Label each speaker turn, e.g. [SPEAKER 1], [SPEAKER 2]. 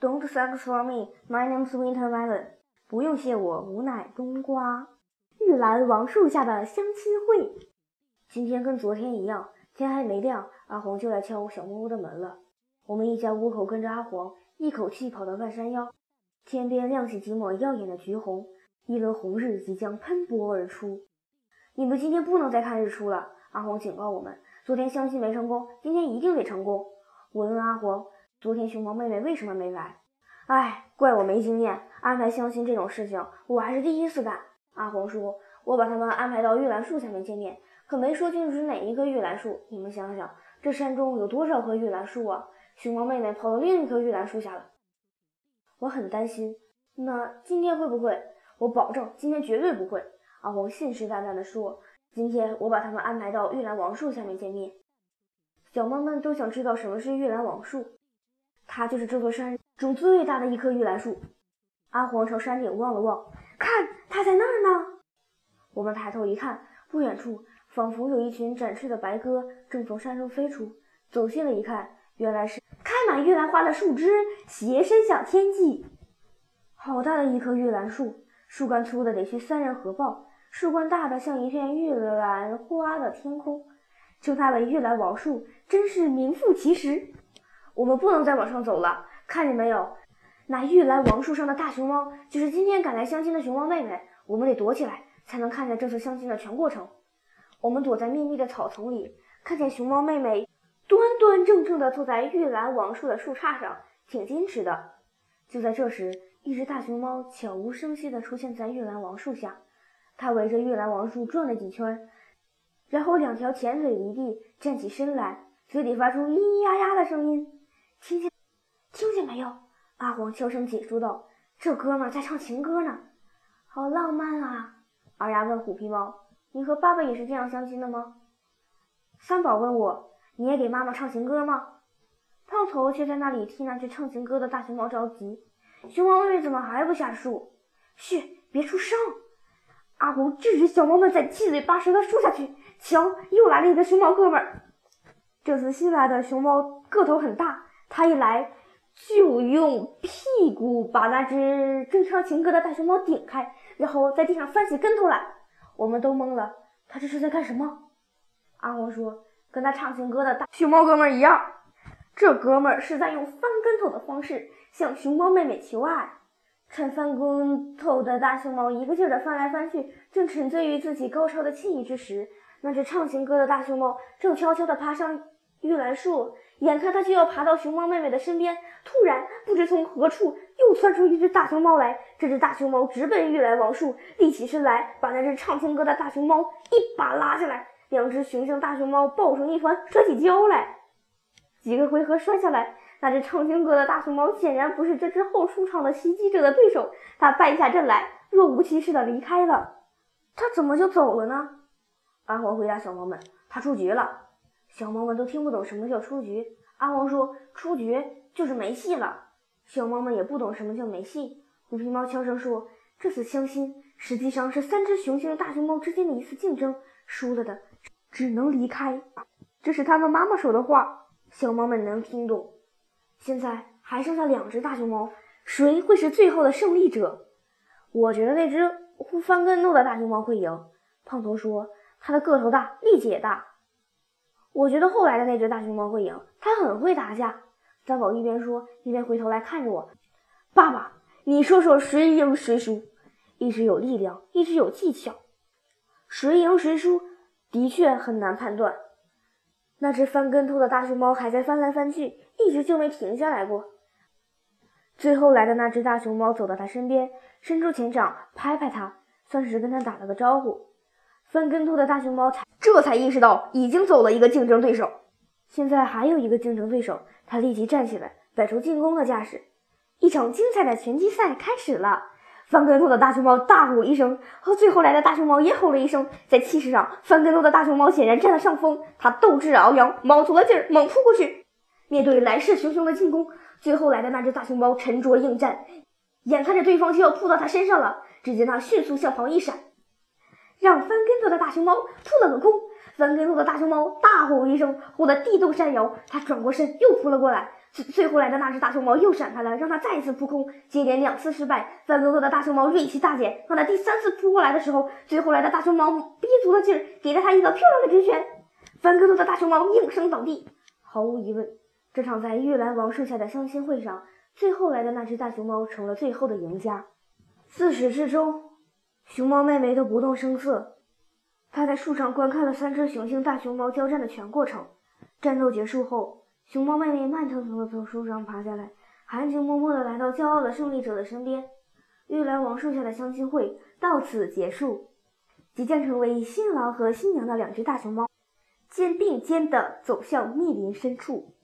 [SPEAKER 1] Don't thanks for me. My name's Winter Melon. 不用谢我，吾乃冬瓜。玉兰王树下的相亲会。今天跟昨天一样，天还没亮，阿黄就来敲小木屋的门了。我们一家五口跟着阿黄，一口气跑到半山腰。天边亮起几抹耀眼的橘红，一轮红日即将喷薄而出。你们今天不能再看日出了，阿黄警告我们。昨天相亲没成功，今天一定得成功。我问阿黄。昨天熊猫妹妹为什么没来？哎，怪我没经验，安排相亲这种事情我还是第一次干。阿黄说：“我把他们安排到玉兰树下面见面，可没说清楚是哪一棵玉兰树。你们想想，这山中有多少棵玉兰树啊？熊猫妹妹跑到另一棵玉兰树下了。”我很担心。那今天会不会？我保证今天绝对不会。阿黄信誓旦旦地说：“今天我把他们安排到玉兰王树下面见面。”小猫们都想知道什么是玉兰王树。它就是这座山中最大的一棵玉兰树。阿黄朝山顶望了望，看，它在那儿呢。我们抬头一看，不远处仿佛有一群展翅的白鸽正从山中飞出。走近了一看，原来是开满玉兰花的树枝斜伸向天际。好大的一棵玉兰树，树干粗的得需三人合抱，树冠大的像一片玉兰花的天空。称它为玉兰王树，真是名副其实。我们不能再往上走了，看见没有？那玉兰王树上的大熊猫，就是今天赶来相亲的熊猫妹妹。我们得躲起来，才能看见这次相亲的全过程。我们躲在密密的草丛里，看见熊猫妹妹端端正正地坐在玉兰王树的树杈上，挺矜持的。就在这时，一只大熊猫悄无声息地出现在玉兰王树下，它围着玉兰王树转了几圈，然后两条前腿离地，站起身来，嘴里发出咿咿呀呀的声音。听见，听见没有？阿黄悄声解说道：“这哥们在唱情歌呢，好浪漫啊！”二丫问虎皮猫：“你和爸爸也是这样相亲的吗？”三宝问我：“你也给妈妈唱情歌吗？”胖头却在那里替那只唱情歌的大熊猫着急：“熊猫妹妹怎么还不下树？”“嘘，别出声！”阿黄制止小猫们再七嘴八舌的说下去。瞧，又来了一个熊猫哥们儿。这次新来的熊猫个头很大。他一来就用屁股把那只正唱情歌的大熊猫顶开，然后在地上翻起跟头来。我们都懵了，他这是在干什么？阿黄说：“跟他唱情歌的大熊猫哥们儿一样，这哥们儿是在用翻跟头的方式向熊猫妹妹求爱。”趁翻跟头的大熊猫一个劲儿的翻来翻去，正沉醉于自己高超的技艺之时，那只唱情歌的大熊猫正悄悄地爬上玉兰树。眼看他就要爬到熊猫妹妹的身边，突然不知从何处又窜出一只大熊猫来。这只大熊猫直奔玉兰王树，立起身来，把那只唱情歌的大熊猫一把拉下来。两只雄性大熊猫抱成一团，摔起跤来。几个回合摔下来，那只唱情歌的大熊猫显然不是这只后出场的袭击者的对手，它败下阵来，若无其事地离开了。它怎么就走了呢？阿黄回答小猫们：“它出局了。”小猫们都听不懂什么叫出局。阿黄说：“出局就是没戏了。”小猫们也不懂什么叫没戏。虎皮猫悄声说：“这次相亲实际上是三只雄性大熊猫之间的一次竞争，输了的只能离开。”这是他们妈妈说的话，小猫们能听懂。现在还剩下两只大熊猫，谁会是最后的胜利者？我觉得那只会翻跟头的大熊猫会赢。胖头说：“它的个头大，力气也大。”我觉得后来的那只大熊猫会赢，它很会打架。三宝一边说，一边回头来看着我：“爸爸，你说说谁赢谁输？一只有力量，一只有技巧，谁赢谁输的确很难判断。”那只翻跟头的大熊猫还在翻来翻去，一直就没停下来过。最后来的那只大熊猫走到它身边，伸出前掌拍拍它，算是跟它打了个招呼。翻跟头的大熊猫才这才意识到已经走了一个竞争对手，现在还有一个竞争对手，他立即站起来，摆出进攻的架势。一场精彩的拳击赛开始了。翻跟头的大熊猫大吼一声，和最后来的大熊猫也吼了一声。在气势上，翻跟头的大熊猫显然占了上风，他斗志昂扬，卯足了劲儿猛扑过去。面对来势汹汹的进攻，最后来的那只大熊猫沉着应战，眼看着对方就要扑到他身上了，只见他迅速向旁一闪。让翻跟头的大熊猫扑了个空，翻跟头的大熊猫大吼一声，吼得地动山摇。他转过身又扑了过来，最最后来的那只大熊猫又闪开了，让它再一次扑空。接连两次失败，翻跟头的大熊猫锐气大减。当他第三次扑过来的时候，最后来的大熊猫憋足了劲儿，给了他一个漂亮的直拳。翻跟头的大熊猫应声倒地。毫无疑问，这场在玉兰王树下的相亲会上，最后来的那只大熊猫成了最后的赢家。自始至终，熊猫妹妹都不动声色。她在树上观看了三只雄性大熊猫交战的全过程。战斗结束后，熊猫妹妹慢腾腾地从树上爬下来，含情脉脉地来到骄傲的胜利者的身边。玉兰王树下的相亲会到此结束。即将成为新郎和新娘的两只大熊猫，肩并肩地走向密林深处。